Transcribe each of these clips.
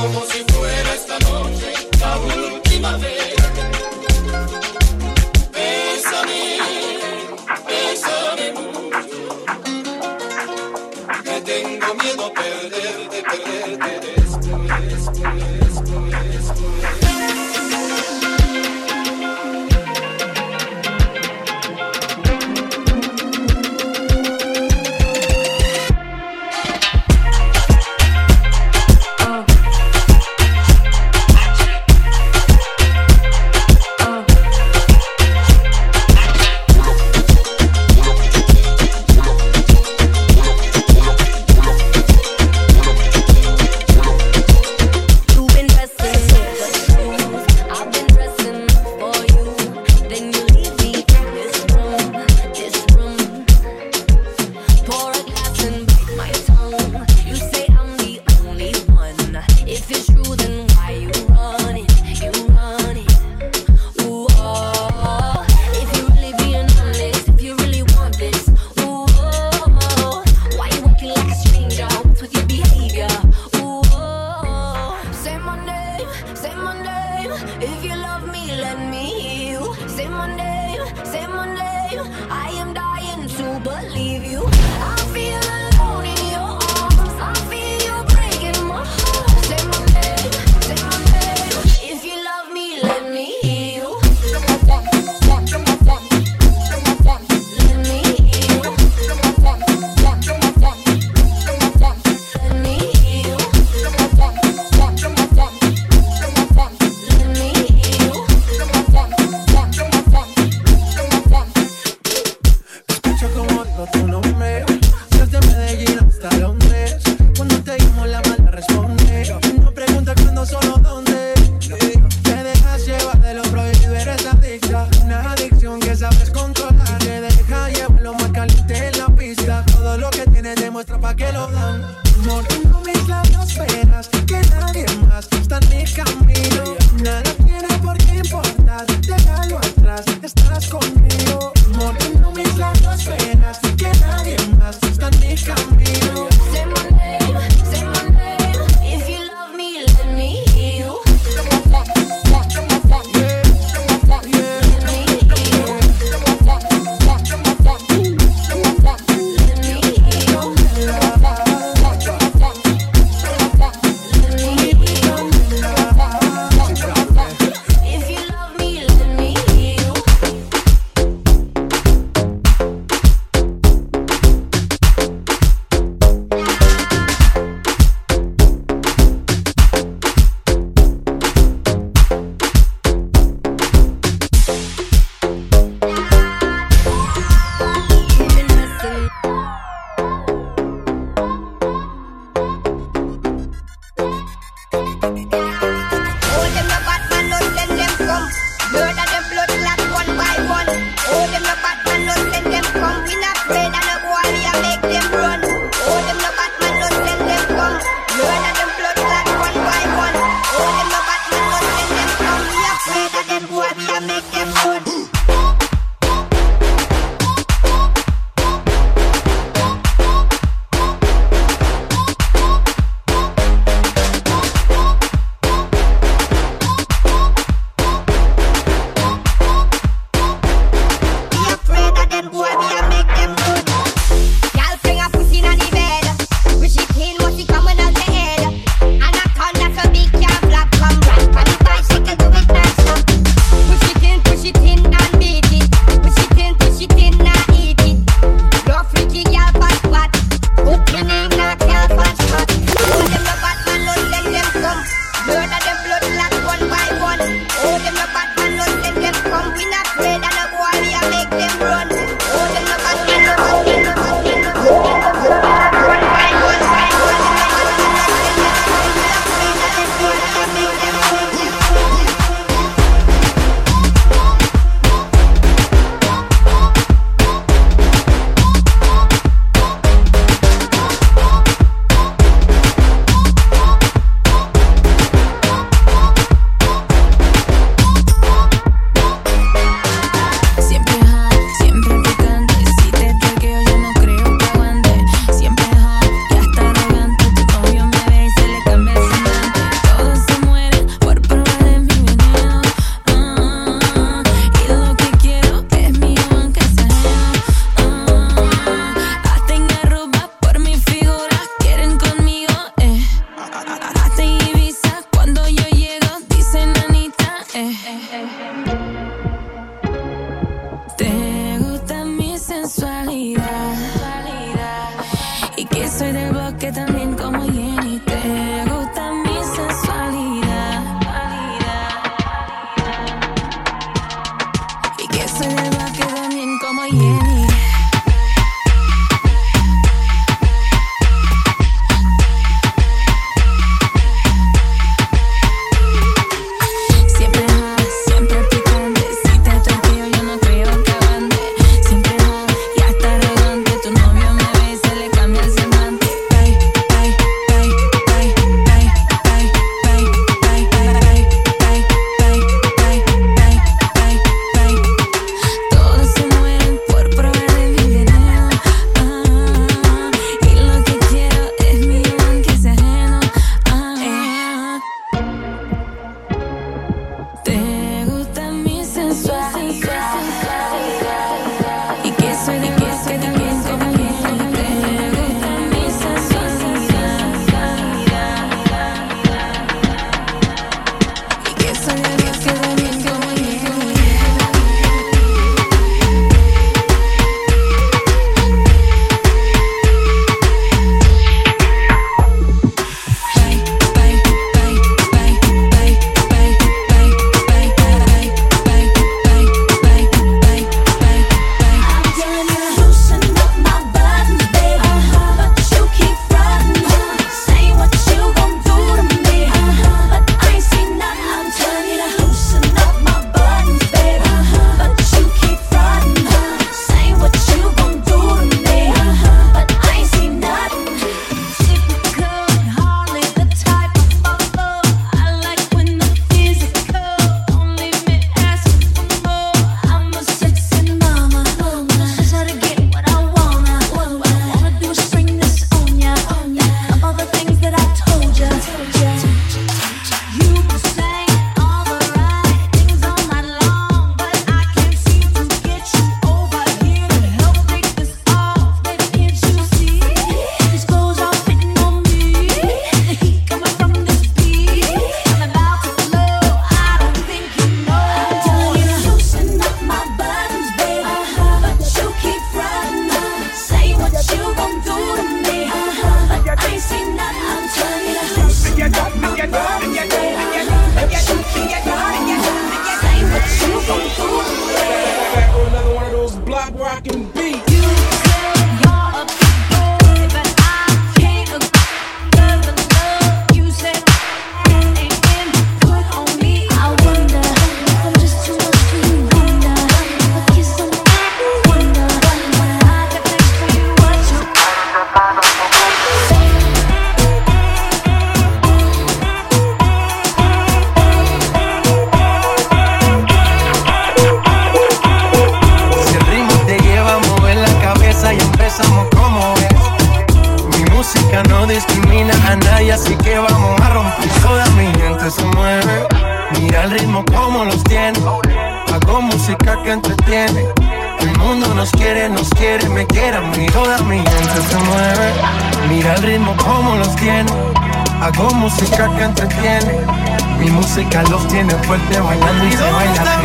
somos que lo dan. No mis labios, pero música no discrimina a nadie, así que vamos a romper. Toda mi gente se mueve, mira el ritmo como los tiene. Hago música que entretiene. El mundo nos quiere, nos quiere, me quiere a. Toda mi gente se mueve, mira el ritmo como los tiene. Hago música que entretiene. Mi música los tiene fuerte bailando y, se baila.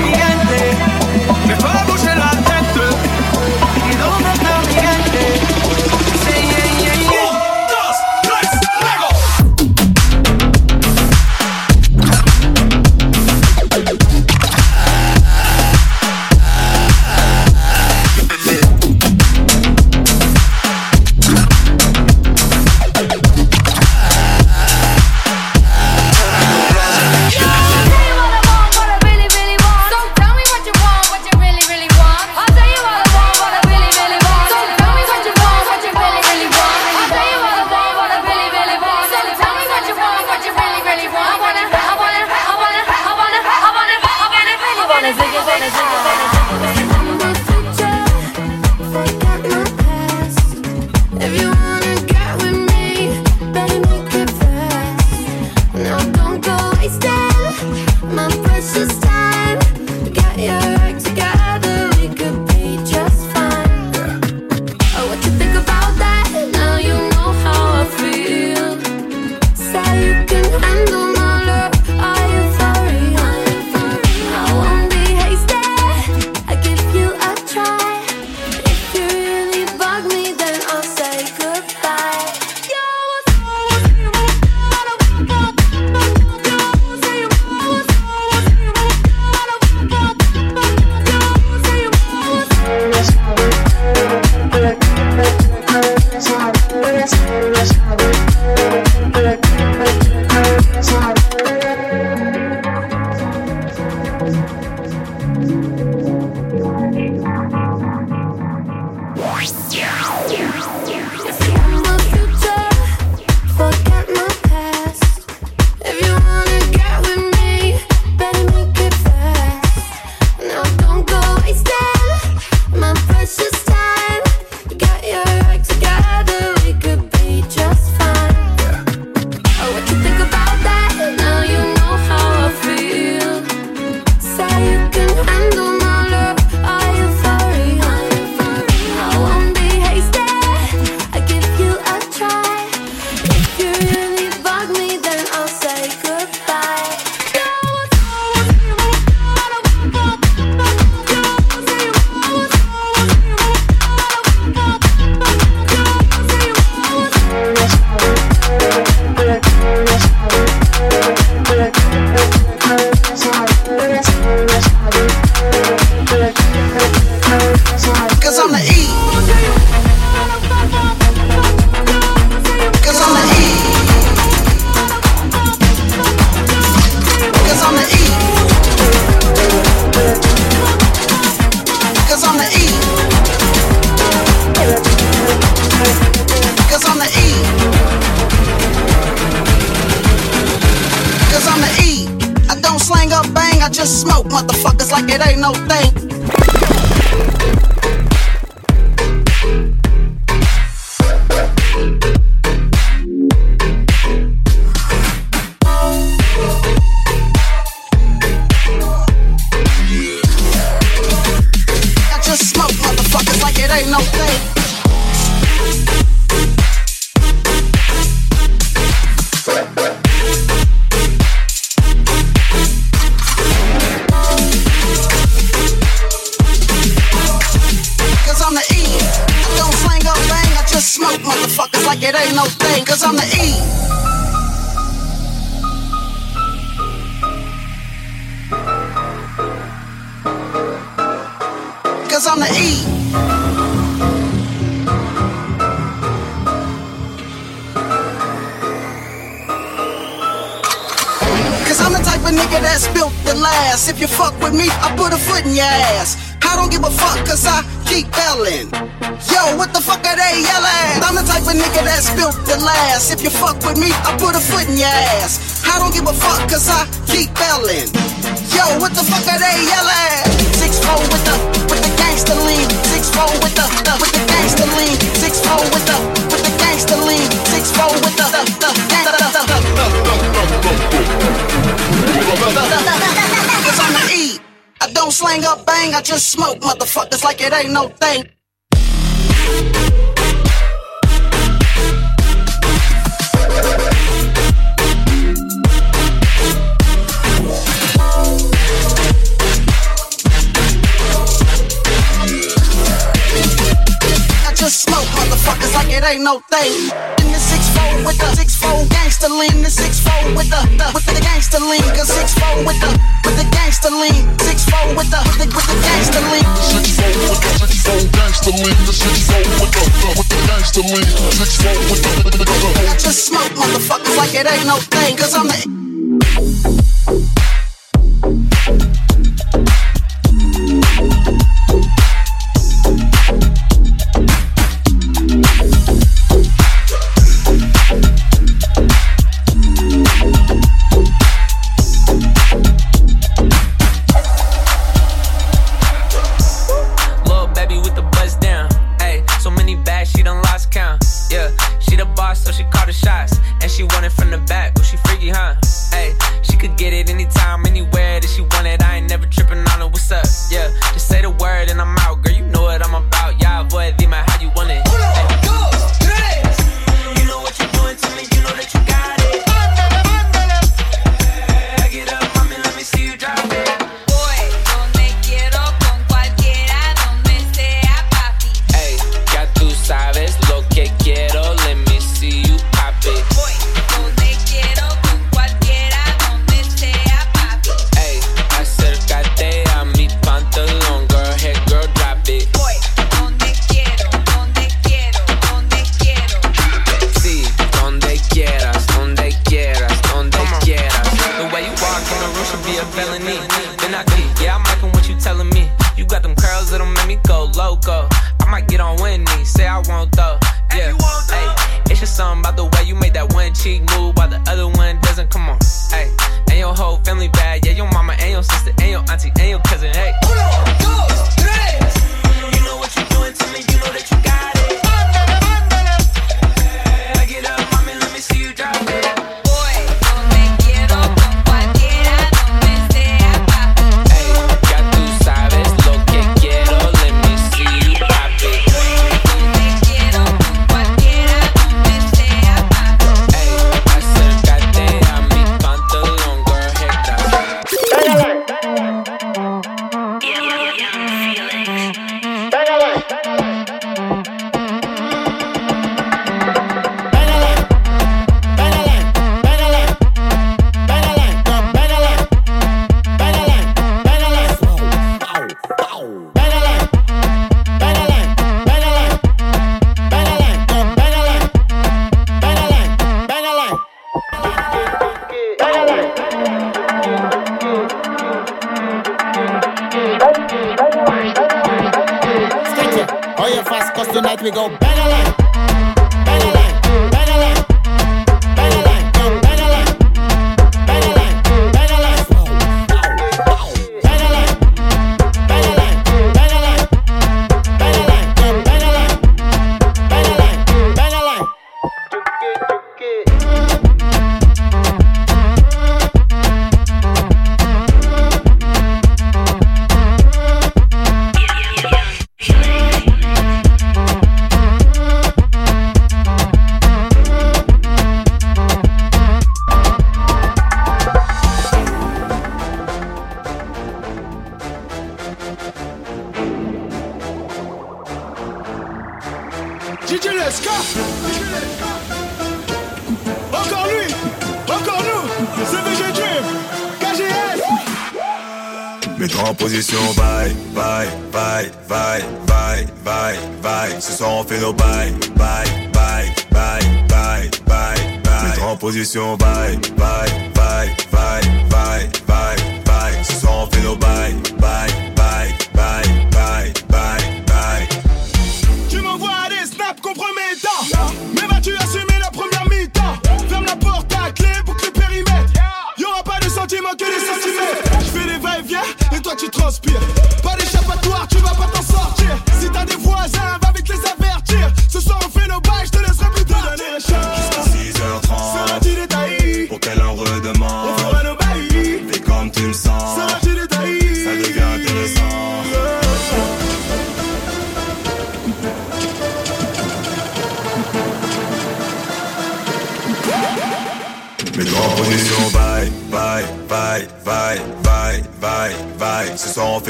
Cause I'm the the type of nigga that's built to last. If you fuck with me, I put a foot in your ass. I don't give a fuck cause I keep yelling. Yo, what the fuck are they yelling? I'm the type of nigga that's built to last. If you fuck with me, I put a foot in your ass. I don't give a fuck cause I keep yelling. Yo, what the fuck are they yelling? Six four with the Cause I'm E. I don't slang up bang, I just smoke motherfuckers like it ain't no thing. It ain't no thing. In the six four with the six four gangster lean, the six four with the, the with the gangster lean, cause six four with the with the gangster lean, six four with the with the, with the gangster lean. Six four with the six four gangster lean, the six four with the the with the gangster lean, six four with the the the the. I just smoke motherfuckers like it ain't no thing, cause I'm the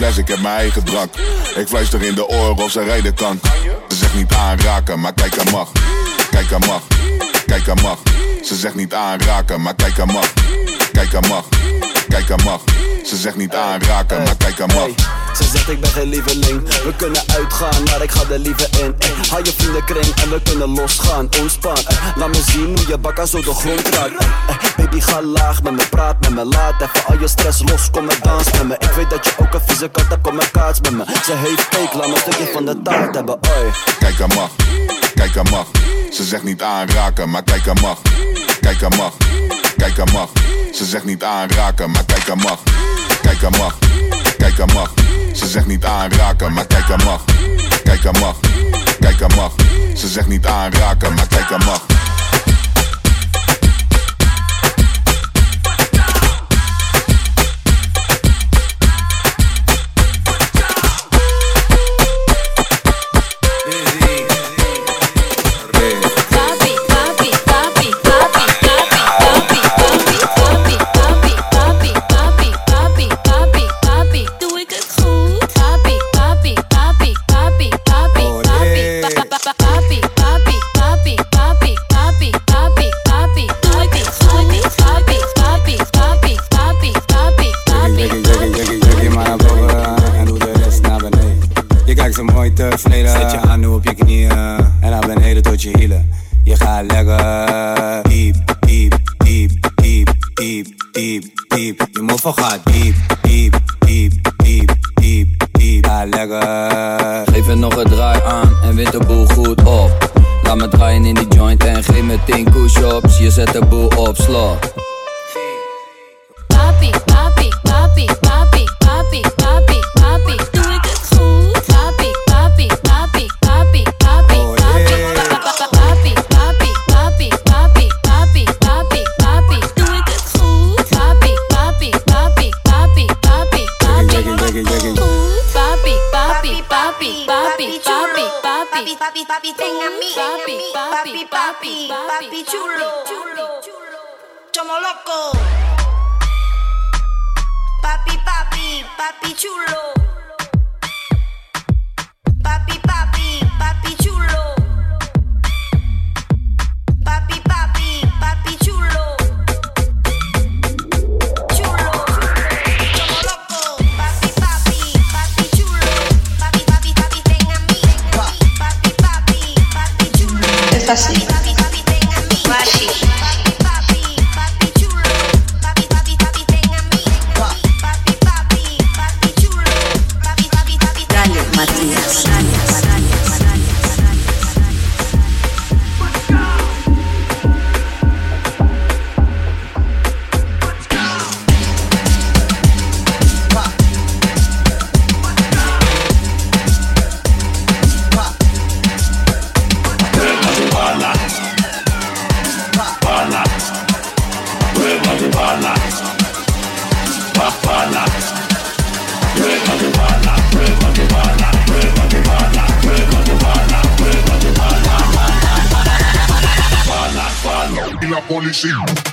fles, ik heb mijn eigen drank. Ik fluister in de oren of ze rijden. Ze zegt niet aanraken, maar kijk er mag. Kijk er mag, kijk er mag. Ze zegt niet aanraken, maar kijk er mag. Kijk er mag, kijk er mag. Ze zegt niet aanraken, maar kijk er mag. Ze zegt ik ben geen lieveling We kunnen uitgaan, maar ik ga er liever in Ey, Haal je vriendenkring en we kunnen losgaan Ontspan, laat me zien hoe je bakka zo de grond raakt Baby ga laag met me, praat met me Laat even al je stress los, kom en dans met me Ik weet dat je ook een vieze kat hebt, kom en kaats met me Ze heeft cake, laat me een stukje van de taart hebben Oi. Kijk er mag, kijk er mag. Ze zegt niet aanraken, maar kijk er mag. Kijk er mag, kijk er mag. Ze zegt niet aanraken, maar kijk er mag. Kijk er mag, kijk er mag. Ze zegt niet aanraken, maar kijk er mag. Kijk er mag, kijk er mag. Ze zegt niet aanraken, maar kijk er mag. Tevreden, zet je aan nu op je knieën en naar beneden tot je hielen. Je gaat lekker diep, diep, diep, diep, diep, diep, diep. Je move gaat diep, diep, diep, diep, diep, diep. Ga lekker. Geef er nog een draai aan en wint de boel goed op. Laat me draaien in die joint en geef me 10 push-ups. Je zet de boel op slot. Papi, papi, papi, papi, papi, papi, papi, papi, papi, papi, ten a mí, papi, papi, papi, papi chulo, chulo, chomo loco. Papi, papi, papi chulo. Papi, papi así. Tennessee.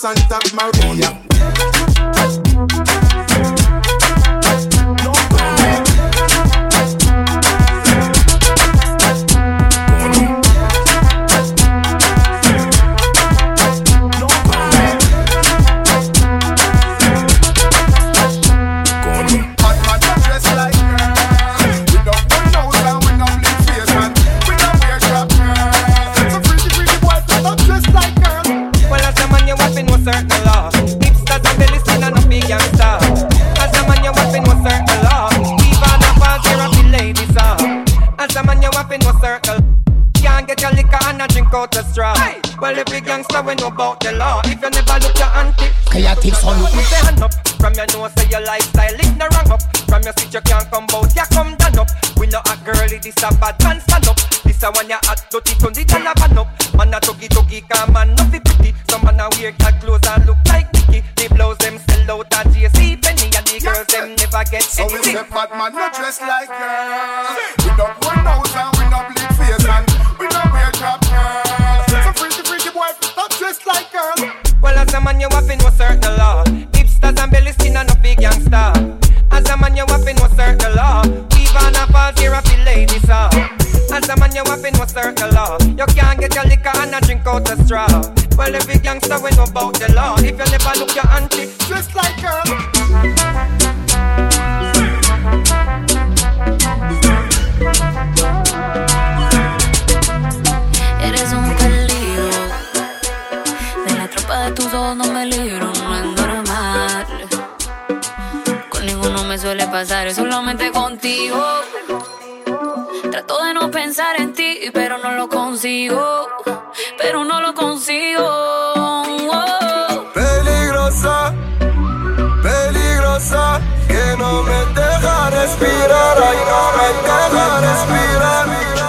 Santa Maria. pensar en ti, pero no lo consigo. Pero no lo consigo. Peligrosa, peligrosa, que no me deja respirar, ay, no me deja respirar.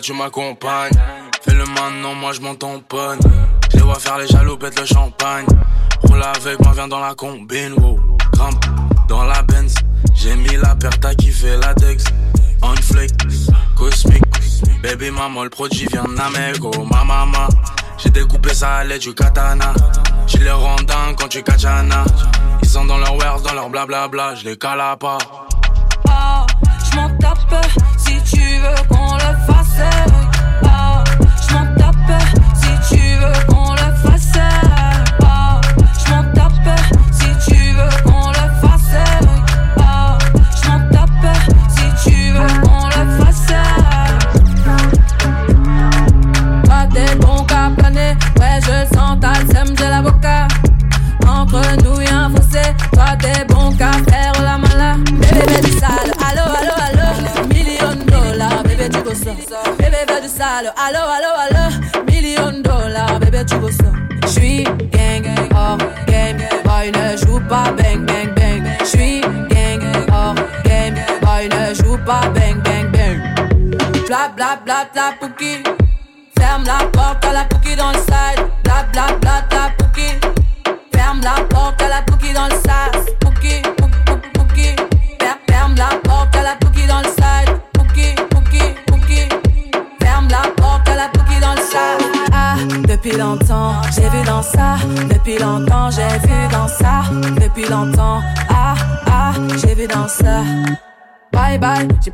tu m'accompagnes. Fais le maintenant, moi je m'en tamponne. Je les vois faire les jaloux, pète le champagne. Roule avec moi, viens dans la combine, wow. Grimpe dans la Benz. J'ai mis la perte à kiffer la Dex. On flick, cosmique. Baby maman, le produit vient d'Amego, ma maman. J'ai découpé ça à l'aide du katana. Tu les rends dingues quand tu katana. Ils sont dans leur wares, dans leur blablabla, je les cala pas. Ah, m'en tape si tu veux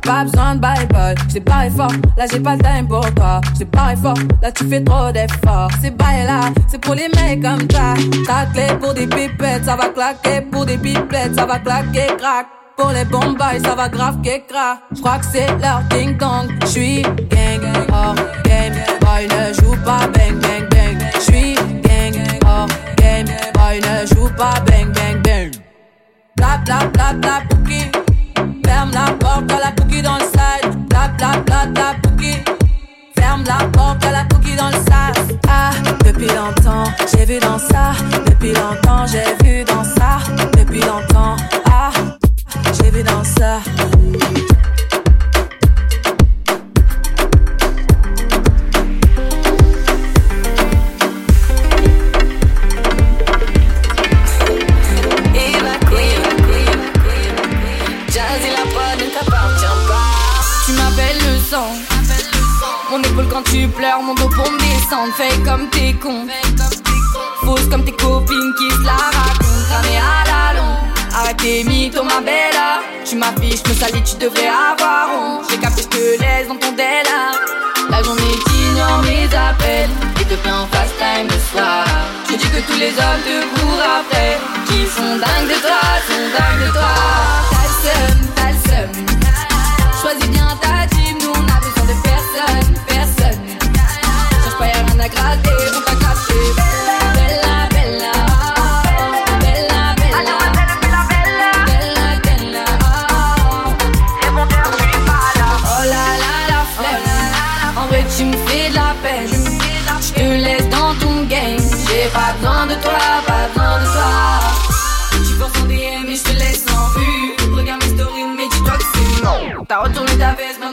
pas besoin de bye bye. J'ai pas fort, là j'ai pas le time pour toi. J'ai pas fort, là tu fais trop d'efforts. C'est bail là, c'est pour les mecs comme ça. Ta clé pour des pipettes, ça va claquer pour des pipettes, ça va claquer crack. Pour les bombes ça va grave que crack. J'crois que c'est leur ding dong. J'suis gang hors game, boy ne joue pas bang bang bang. J'suis gang hors game, boy ne joue pas bang bang bang. Bla bla bla bla, bookie. Ferme la porte, à la cookie dans le sale. Black, black, black, la cookie. Ferme la porte, à la cookie dans le sale. Ah, depuis longtemps, j'ai vu dans ça. Depuis longtemps, j'ai vu dans ça. Depuis longtemps, ah, j'ai vu dans ça. Leur mon dos pour me descendre. Fais comme t'es con. Fausse comme tes copines qui se la racontent. Cramé à la longue. Arrête tes mythos, ma belle. Tu m'affiches, me salis, tu devrais avoir honte. J'ai capté que laisse dans ton délire. La journée t'ignore mes appels. Et te fais en fast time le soir. Tu dis que tous les hommes te courent après. Qui sont dingues de toi, sont dingues de toi. T'as le seum, t'as le seum. Choisis bien ta team, nous on a besoin de personne. Pas, y'a rien à gratter,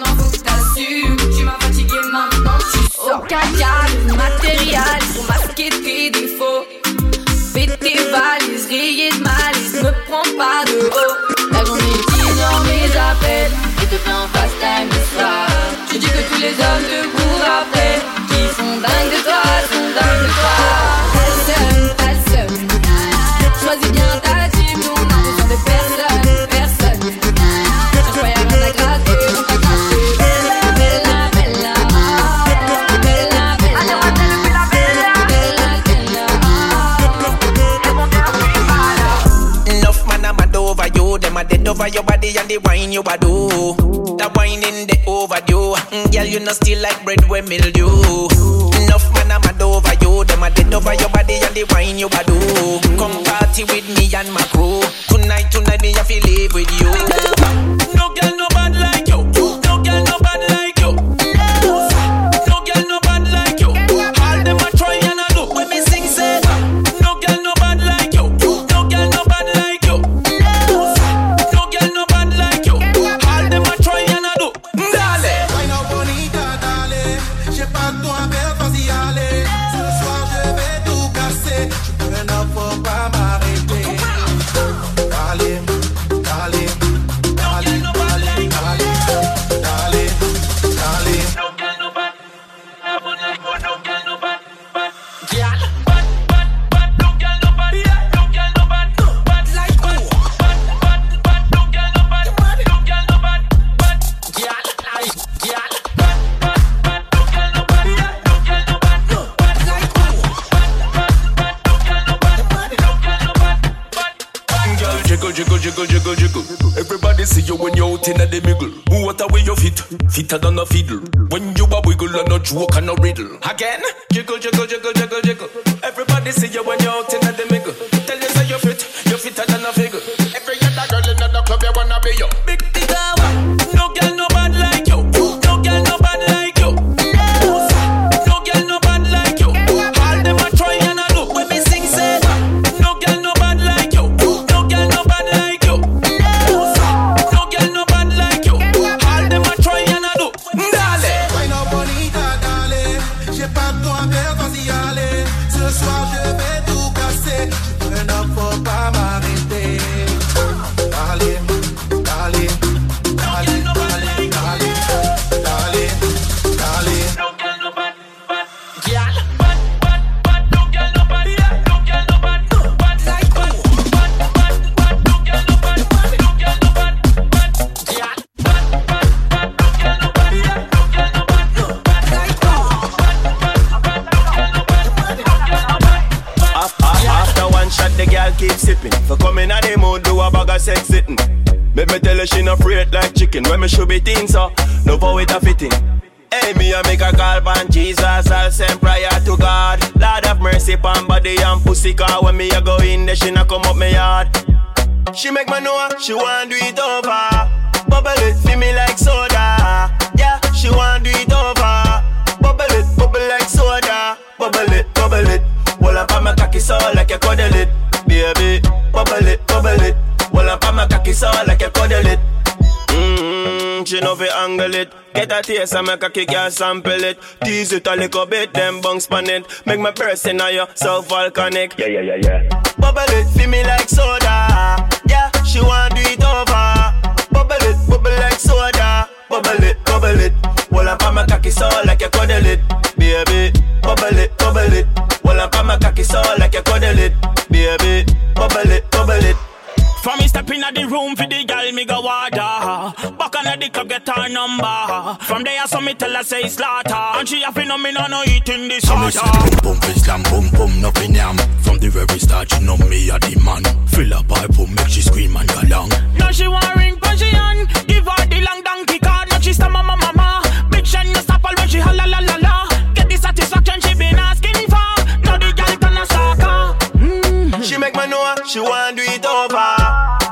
on pour masquer tes défauts. Fais tes valises, rayées de malice, me prends pas de haut. La journée t'ignore mes appels et te fais en fast time le soir. Tu dis que tous les hommes te courent après, the wine you a do. That wine in the overdue. Mm, Girl you know still like bread with mildew. Enough man I'm mad over you. Them a dead over your body and the wine you a do. Come party with me and my crew. Tonight, tonight me have to live with you Everybody see you when you're out in the middle. What a way you fit, fitter than a fiddle. When you a wiggle and a joke and a riddle. Again, jiggle, jiggle, jiggle, jiggle, jiggle. Everybody see you when you're out in the middle. Tell you say you fit, you fitter than a figure. Every other girl in the club, you wanna be you. Big she no afraid like chicken. When me should be thin, so uh, no for it a fitting. Hey, me a make a call pan Jesus, I'll send prayer to God. Lord have mercy pan body and pussy car. When me a go in there, she not come up me yard. She make me know she want do it over. Bubble it, feel me like soda. Yeah, she want do it over. Bubble it, bubble like soda. Bubble it, bubble it. Well up on my cocky so like you cuddle it, cocky sound like a cuddle it. Mm-hmm, she know fi angle it. Get a taste and make a kick your sample it. Tease it a little bit, then bounce on it. Make my person in you, so volcanic. Yeah, yeah, yeah, yeah. Bubble it feel me like soda. Yeah, she want do it over. Bubble it, bubble like soda. Bubble it, bubble it. Well, I'm my cocky sound like a cuddle it, baby. Bubble it, bubble it. Well, I'm my cocky sound like a cuddle it, baby. Bubble it room for the girl, me go water. Back on the club, get her number. From there, so me tell her say slaughter. And she a phenomenon, no no eating this So me say water. boom boom fi slam boom boom nothing yam From the very start you know me a the man Fill up her boom make she scream and go long Now she want ring position. Give her the long donkey card. Now she stamp mama mama. Big shine no stop all when she holla la la la. Get the satisfaction she been asking for. Now the girl turn a sucker. She make me know she wanna do it over.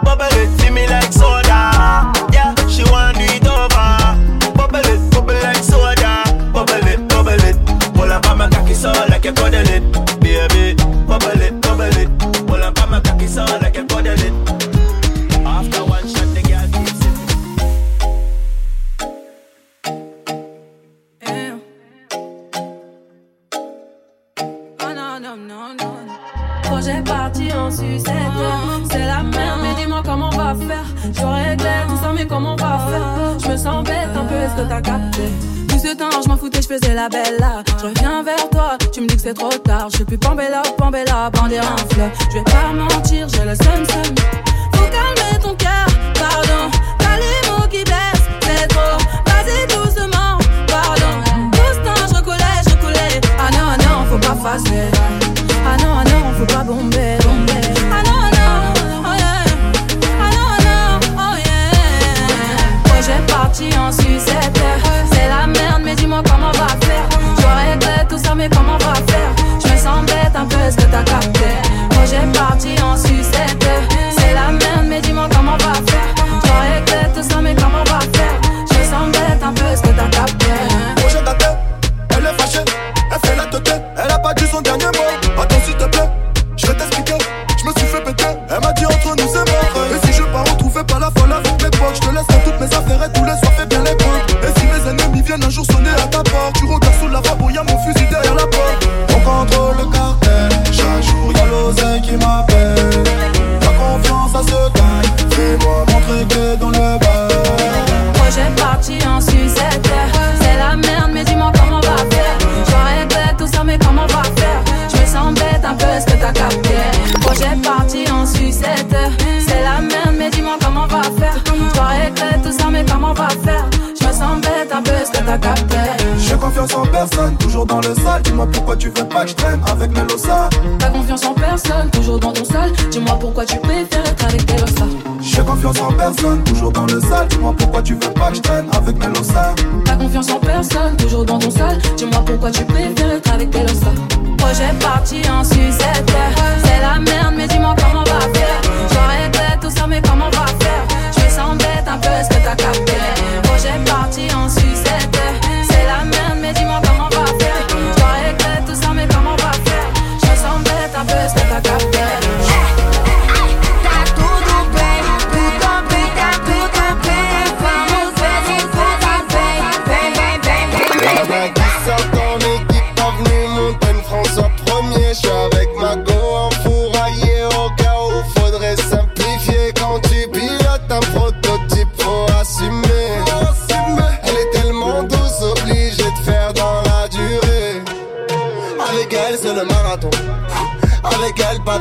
Tout ce temps, je m'en foutais, je faisais la belle là. Je reviens vers toi, tu me dis que c'est trop tard. Je suis plus Pambella, Pambella, bander un fleuve. Je vais pas mentir, j'ai le seum seum. Faut calmer ton cœur, pardon. T'as les mots qui blessent, c'est trop. Vas-y doucement, pardon. Tout ce temps, je recoulais, je recoulais. Ah non, ah non, faut pas fasser. Ah non, ah non, faut pas bomber, parti en sucette. C'est la merde, mais dis-moi comment on va faire. Je regrette tout ça, mais comment on va faire? Je me sens bête un peu, est-ce que t'as capté? Projet parti en sucette. Tu regardes sous la robe, y'a mon fusil derrière la porte. On contrôle le cartel, chaque jour y'a l'oseille qui m'appelle. La confiance à se gagne, fais-moi montrer que dans le bas. Projet parti en sucette. C'est la merde, mais dis-moi comment on va faire. Je regrette tout ça, mais comment on va faire? Je me sens bête un peu, est-ce que t'as capté? Projet parti en sucette. C'est la merde, mais dis-moi comment on va faire? Je regrette tout ça, mais comment on va faire? Un peu, est-ce que t'as capté J'ai confiance en personne, toujours dans le sale. Dis-moi pourquoi tu veux pas que je traîne avec Melosa. T'as confiance en personne, toujours dans ton sol. Dis-moi pourquoi tu préfères être avec tes losa. J'ai confiance en personne, toujours dans le sale. Dis-moi pourquoi tu veux pas que je traîne avec Melosa. T'as confiance en personne, toujours dans ton sol. Dis-moi pourquoi tu préfères être avec tes losa. Projet parti en sucette. C'est la merde, mais dis-moi comment on va faire. Regrette tout ça, mais comment on va faire? Je me sens bête un peu, est-ce que t'as capté? Projet parti en sucette.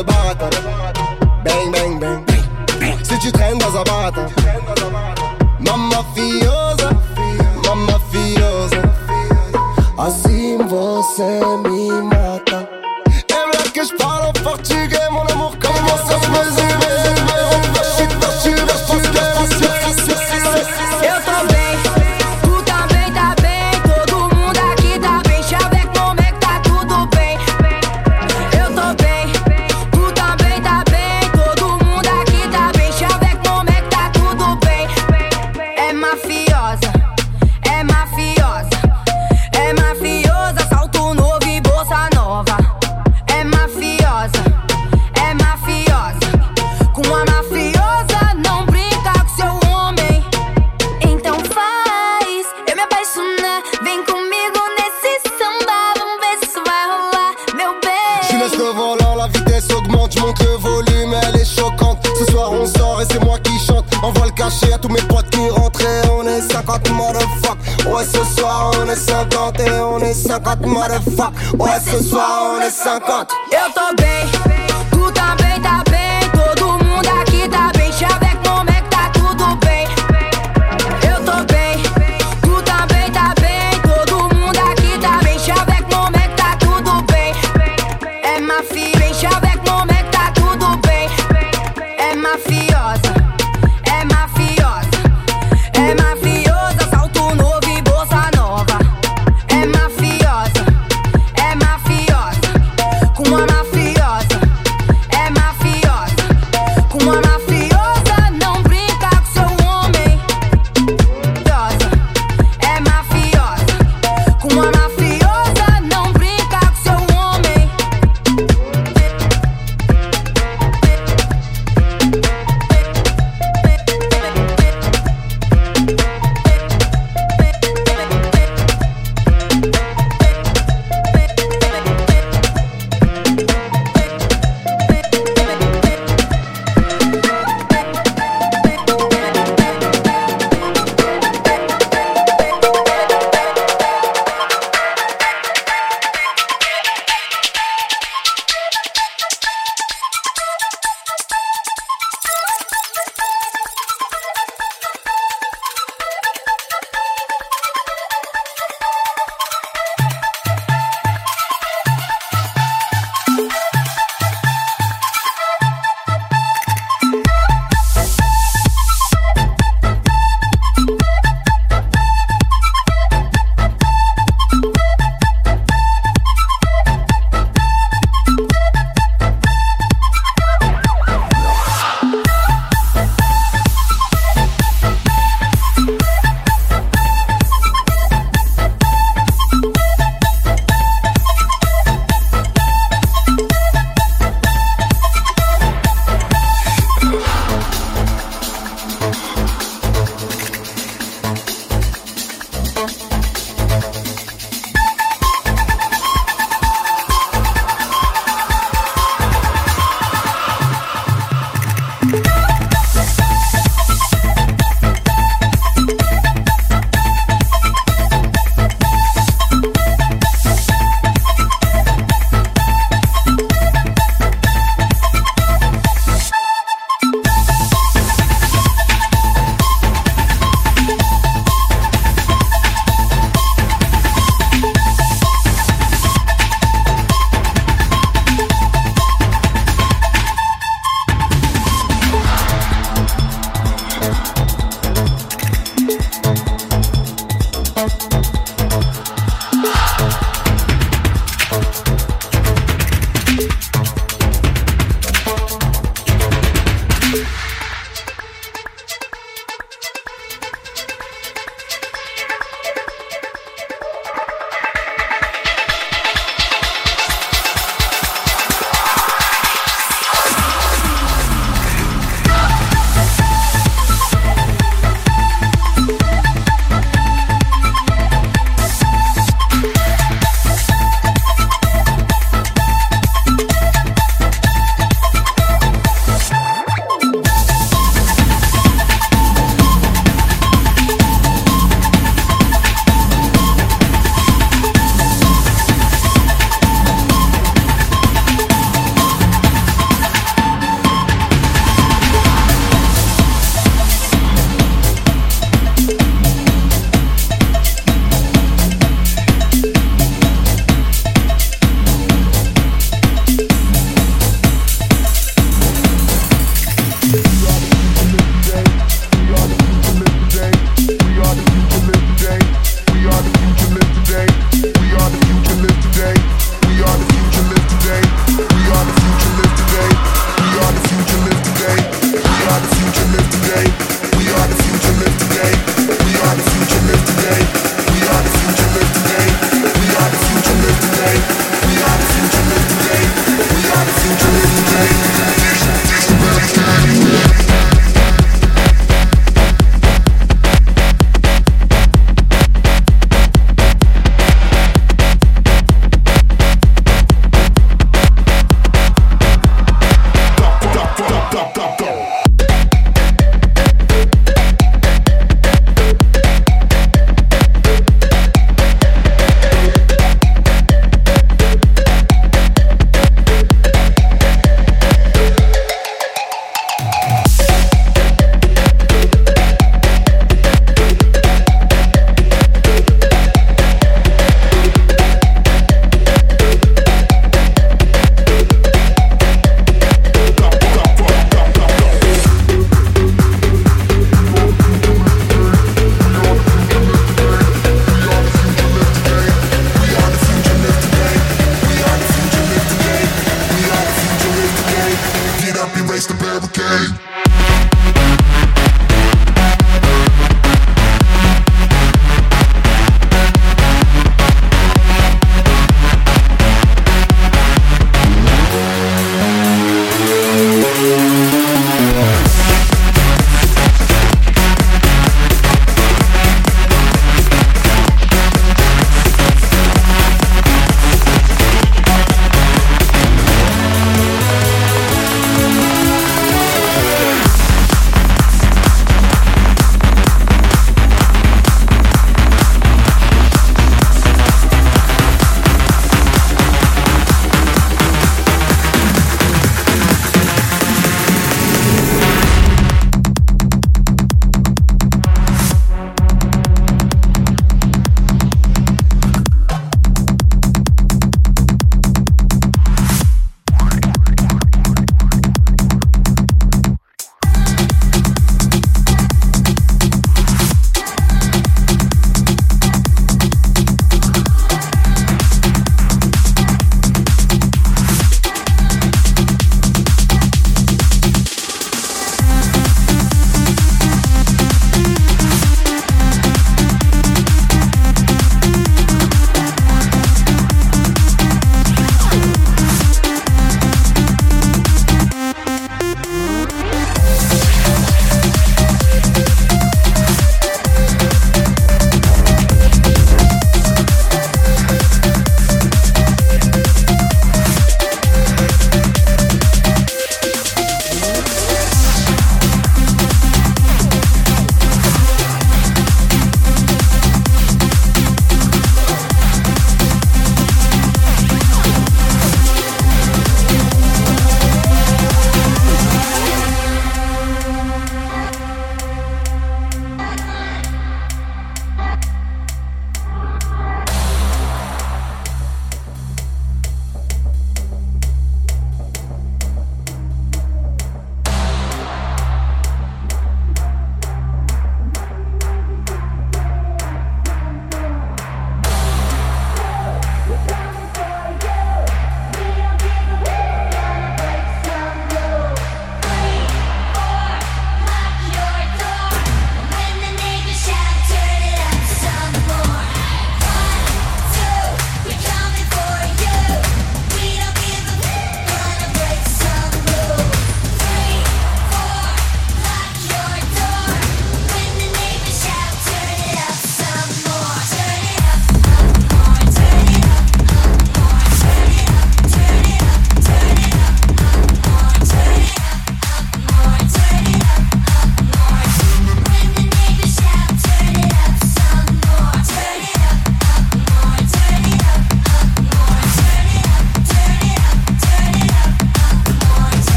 le baratin ce soir on est 50.